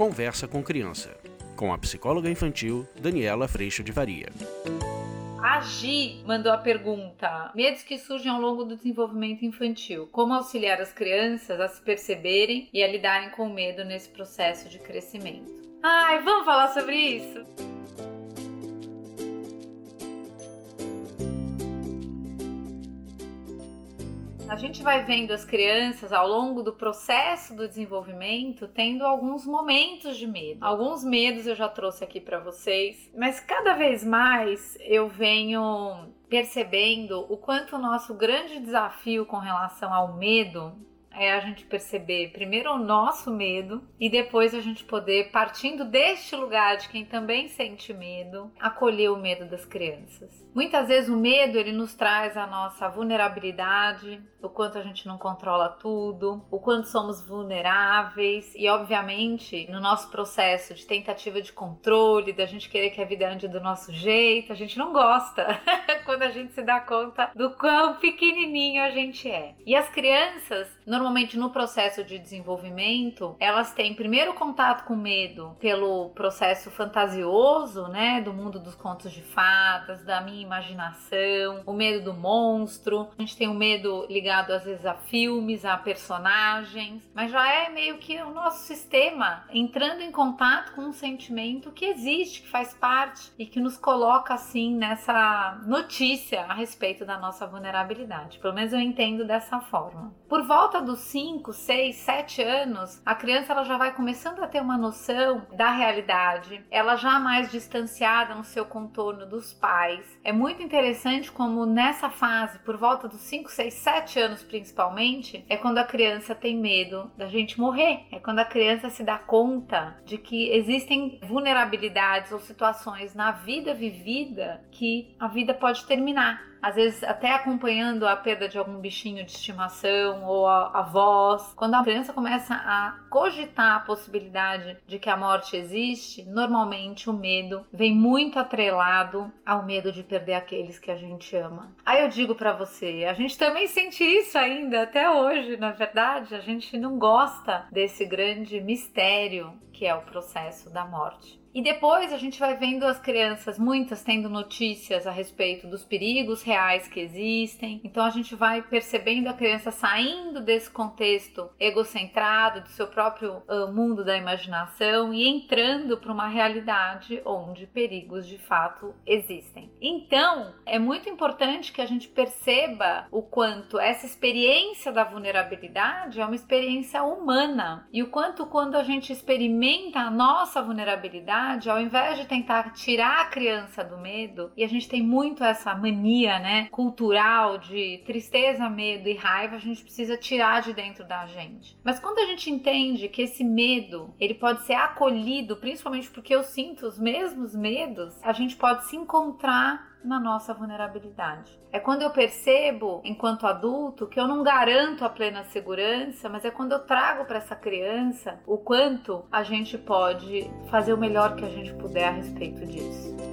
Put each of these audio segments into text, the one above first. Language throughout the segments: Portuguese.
Conversa com Criança, com a psicóloga infantil Daniela Freixo de Varia. A Gi mandou a pergunta: medos que surgem ao longo do desenvolvimento infantil. Como auxiliar as crianças a se perceberem e a lidarem com o medo nesse processo de crescimento? Ai, vamos falar sobre isso? A gente vai vendo as crianças ao longo do processo do desenvolvimento tendo alguns momentos de medo. Alguns medos eu já trouxe aqui para vocês, mas cada vez mais eu venho percebendo o quanto o nosso grande desafio com relação ao medo é a gente perceber primeiro o nosso medo e depois a gente poder, partindo deste lugar de quem também sente medo, acolher o medo das crianças. Muitas vezes o medo ele nos traz a nossa vulnerabilidade, o quanto a gente não controla tudo, o quanto somos vulneráveis e obviamente no nosso processo de tentativa de controle, da gente querer que a vida ande do nosso jeito, a gente não gosta quando a gente se dá conta do quão pequenininho a gente é. E as crianças, normalmente no processo de desenvolvimento, elas têm primeiro contato com medo pelo processo fantasioso, né, do mundo dos contos de fadas, da minha imaginação, o medo do monstro. A gente tem o medo ligado às vezes a filmes, a personagens, mas já é meio que o nosso sistema entrando em contato com um sentimento que existe, que faz parte e que nos coloca assim nessa notícia a respeito da nossa vulnerabilidade. Pelo menos eu entendo dessa forma. Por volta dos 5, 6, 7 anos, a criança ela já vai começando a ter uma noção da realidade, ela já mais distanciada no seu contorno dos pais. É muito interessante como nessa fase, por volta dos 5, 6, 7 anos principalmente, é quando a criança tem medo da gente morrer. É quando a criança se dá conta de que existem vulnerabilidades ou situações na vida vivida que a vida pode terminar às vezes até acompanhando a perda de algum bichinho de estimação ou a, a voz. Quando a criança começa a cogitar a possibilidade de que a morte existe, normalmente o medo vem muito atrelado ao medo de perder aqueles que a gente ama. Aí eu digo para você, a gente também sente isso ainda até hoje, na verdade, a gente não gosta desse grande mistério que é o processo da morte. E depois a gente vai vendo as crianças, muitas tendo notícias a respeito dos perigos reais que existem. Então a gente vai percebendo a criança saindo desse contexto egocentrado, do seu próprio uh, mundo da imaginação e entrando para uma realidade onde perigos de fato existem. Então é muito importante que a gente perceba o quanto essa experiência da vulnerabilidade é uma experiência humana e o quanto quando a gente experimenta a nossa vulnerabilidade ao invés de tentar tirar a criança do medo, e a gente tem muito essa mania, né, cultural de tristeza, medo e raiva, a gente precisa tirar de dentro da gente. Mas quando a gente entende que esse medo, ele pode ser acolhido, principalmente porque eu sinto os mesmos medos, a gente pode se encontrar na nossa vulnerabilidade. É quando eu percebo, enquanto adulto, que eu não garanto a plena segurança, mas é quando eu trago para essa criança o quanto a gente pode fazer o melhor que a gente puder a respeito disso.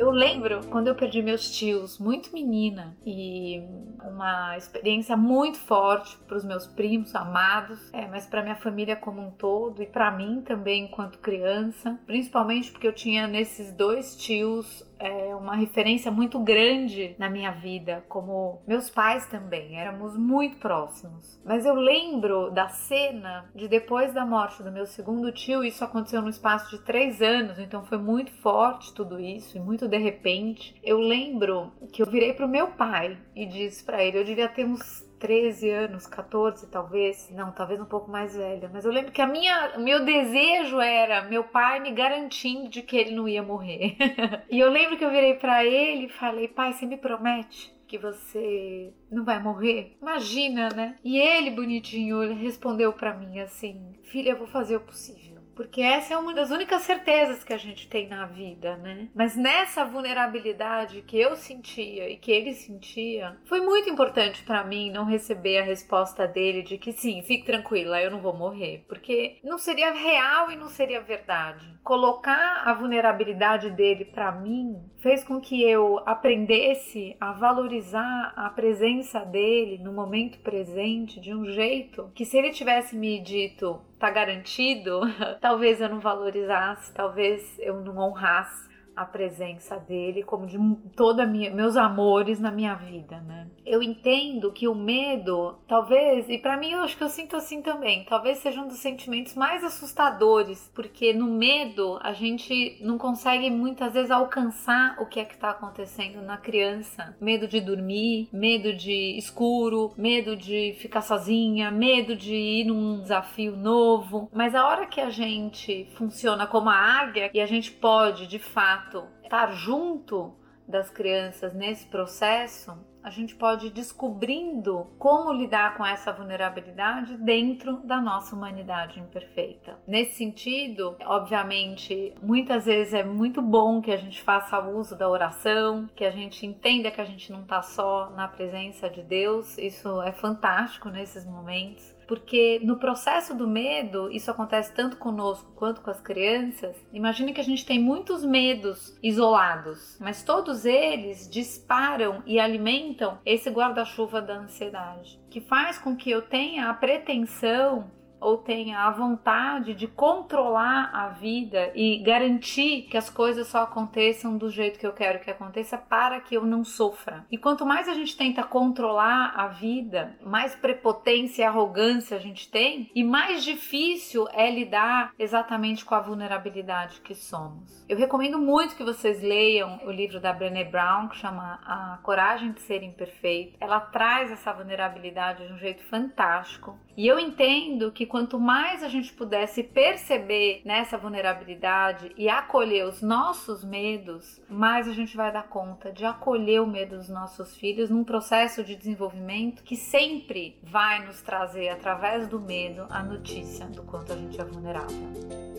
Eu lembro quando eu perdi meus tios, muito menina, e uma experiência muito forte para os meus primos amados, é, mas para minha família como um todo e para mim também enquanto criança, principalmente porque eu tinha nesses dois tios é, uma referência muito grande na minha vida, como meus pais também, éramos muito próximos. Mas eu lembro da cena de depois da morte do meu segundo tio, isso aconteceu no espaço de três anos, então foi muito forte tudo isso e muito de repente. Eu lembro que eu virei pro meu pai e disse para ele, eu devia ter uns 13 anos, 14 talvez, não, talvez um pouco mais velha, mas eu lembro que a minha, meu desejo era meu pai me garantindo de que ele não ia morrer. e eu lembro que eu virei para ele e falei: "Pai, você me promete que você não vai morrer? Imagina, né?" E ele bonitinho, ele respondeu para mim assim: "Filha, eu vou fazer o possível." Porque essa é uma das únicas certezas que a gente tem na vida, né? Mas nessa vulnerabilidade que eu sentia e que ele sentia, foi muito importante para mim não receber a resposta dele de que sim, fique tranquila, eu não vou morrer, porque não seria real e não seria verdade. Colocar a vulnerabilidade dele para mim fez com que eu aprendesse a valorizar a presença dele no momento presente de um jeito que se ele tivesse me dito tá garantido, talvez eu não valorizasse, talvez eu não honrasse a presença dele, como de toda minha, meus amores na minha vida, né? Eu entendo que o medo, talvez, e para mim eu acho que eu sinto assim também, talvez seja um dos sentimentos mais assustadores, porque no medo a gente não consegue muitas vezes alcançar o que é que tá acontecendo na criança. Medo de dormir, medo de escuro, medo de ficar sozinha, medo de ir num desafio novo. Mas a hora que a gente funciona como a águia e a gente pode, de fato, fato estar junto das crianças nesse processo, a gente pode ir descobrindo como lidar com essa vulnerabilidade dentro da nossa humanidade imperfeita. Nesse sentido, obviamente, muitas vezes é muito bom que a gente faça uso da oração, que a gente entenda que a gente não está só na presença de Deus, isso é fantástico nesses momentos porque no processo do medo, isso acontece tanto conosco quanto com as crianças. Imagine que a gente tem muitos medos isolados, mas todos eles disparam e alimentam esse guarda-chuva da ansiedade, que faz com que eu tenha a pretensão ou tenha a vontade de controlar a vida e garantir que as coisas só aconteçam do jeito que eu quero que aconteça para que eu não sofra. E quanto mais a gente tenta controlar a vida, mais prepotência e arrogância a gente tem e mais difícil é lidar exatamente com a vulnerabilidade que somos. Eu recomendo muito que vocês leiam o livro da Brené Brown que chama A Coragem de Ser Imperfeito. Ela traz essa vulnerabilidade de um jeito fantástico. E eu entendo que quanto mais a gente pudesse perceber nessa vulnerabilidade e acolher os nossos medos, mais a gente vai dar conta de acolher o medo dos nossos filhos num processo de desenvolvimento que sempre vai nos trazer, através do medo, a notícia do quanto a gente é vulnerável.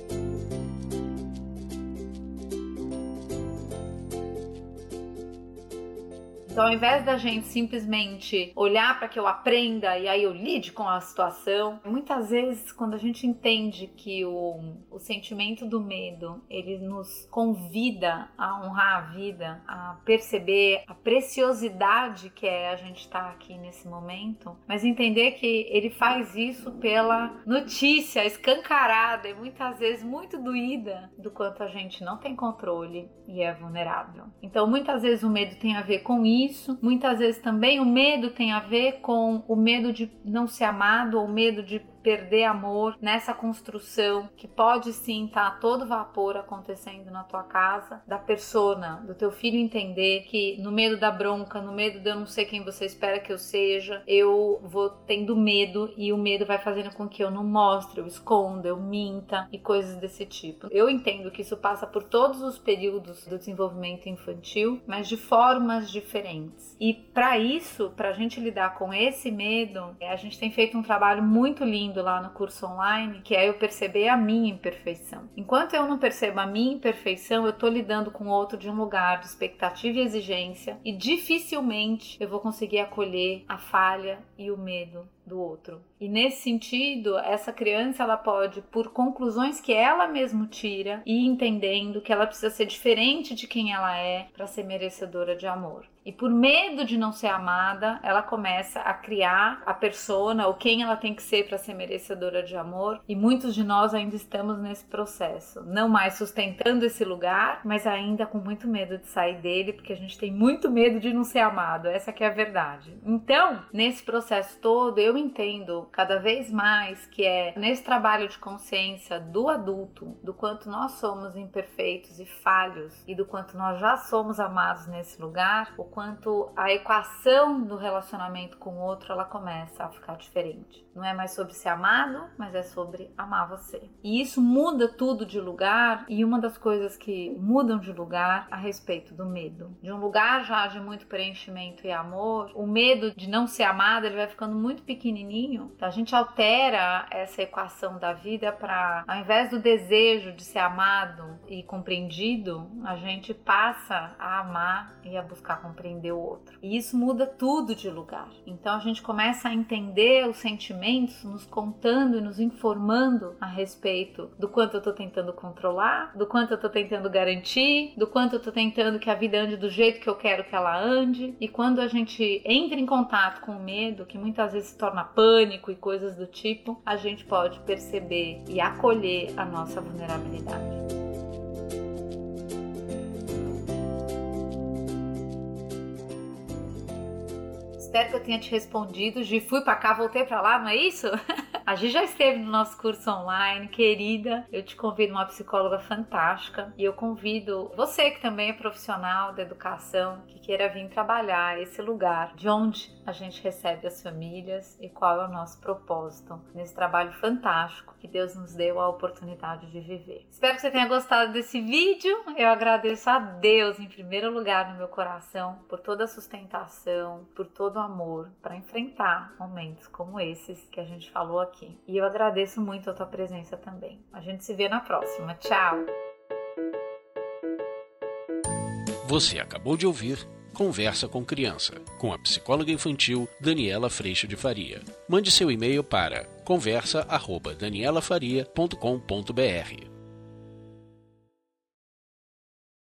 Então, ao invés da gente simplesmente olhar para que eu aprenda e aí eu lide com a situação, muitas vezes quando a gente entende que o, o sentimento do medo ele nos convida a honrar a vida, a perceber a preciosidade que é a gente estar tá aqui nesse momento, mas entender que ele faz isso pela notícia escancarada e muitas vezes muito doída do quanto a gente não tem controle e é vulnerável. Então, muitas vezes o medo tem a ver com isso isso. Muitas vezes também o medo tem a ver com o medo de não ser amado ou medo de perder amor nessa construção que pode sim estar tá todo vapor acontecendo na tua casa, da persona, do teu filho entender que no medo da bronca, no medo de eu não ser quem você espera que eu seja, eu vou tendo medo e o medo vai fazendo com que eu não mostre, eu esconda, eu minta e coisas desse tipo. Eu entendo que isso passa por todos os períodos do desenvolvimento infantil, mas de formas diferentes. E para isso, para a gente lidar com esse medo, a gente tem feito um trabalho muito lindo lá no curso online, que é eu perceber a minha imperfeição. Enquanto eu não percebo a minha imperfeição, eu tô lidando com outro de um lugar de expectativa e exigência e dificilmente eu vou conseguir acolher a falha e o medo do outro. E nesse sentido, essa criança ela pode, por conclusões que ela mesma tira, e entendendo que ela precisa ser diferente de quem ela é para ser merecedora de amor. E por medo de não ser amada, ela começa a criar a persona ou quem ela tem que ser para ser merecedora de amor. E muitos de nós ainda estamos nesse processo, não mais sustentando esse lugar, mas ainda com muito medo de sair dele, porque a gente tem muito medo de não ser amado. Essa que é a verdade. Então, nesse processo todo, eu entendo cada vez mais que é nesse trabalho de consciência do adulto, do quanto nós somos imperfeitos e falhos e do quanto nós já somos amados nesse lugar, o quanto a equação do relacionamento com o outro ela começa a ficar diferente. Não é mais sobre ser amado, mas é sobre amar você. E isso muda tudo de lugar e uma das coisas que mudam de lugar a respeito do medo. De um lugar já de muito preenchimento e amor, o medo de não ser amado ele vai ficando muito pequeno pequenininho, a gente altera essa equação da vida para, ao invés do desejo de ser amado e compreendido, a gente passa a amar e a buscar compreender o outro. E isso muda tudo de lugar. Então a gente começa a entender os sentimentos nos contando e nos informando a respeito do quanto eu estou tentando controlar, do quanto eu estou tentando garantir, do quanto eu estou tentando que a vida ande do jeito que eu quero que ela ande. E quando a gente entra em contato com o medo, que muitas vezes se torna pânico e coisas do tipo, a gente pode perceber e acolher a nossa vulnerabilidade. Espero que eu tenha te respondido. De fui para cá, voltei para lá, não é isso? A Gi já esteve no nosso curso online, querida. Eu te convido uma psicóloga fantástica e eu convido você que também é profissional da educação, que queira vir trabalhar esse lugar de onde a gente recebe as famílias e qual é o nosso propósito nesse trabalho fantástico que Deus nos deu a oportunidade de viver. Espero que você tenha gostado desse vídeo. Eu agradeço a Deus em primeiro lugar no meu coração por toda a sustentação, por todo o amor para enfrentar momentos como esses que a gente falou aqui. E eu agradeço muito a tua presença também. A gente se vê na próxima. Tchau. Você acabou de ouvir Conversa com Criança, com a psicóloga infantil Daniela Freixo de Faria. Mande seu e-mail para conversa@danielafaria.com.br.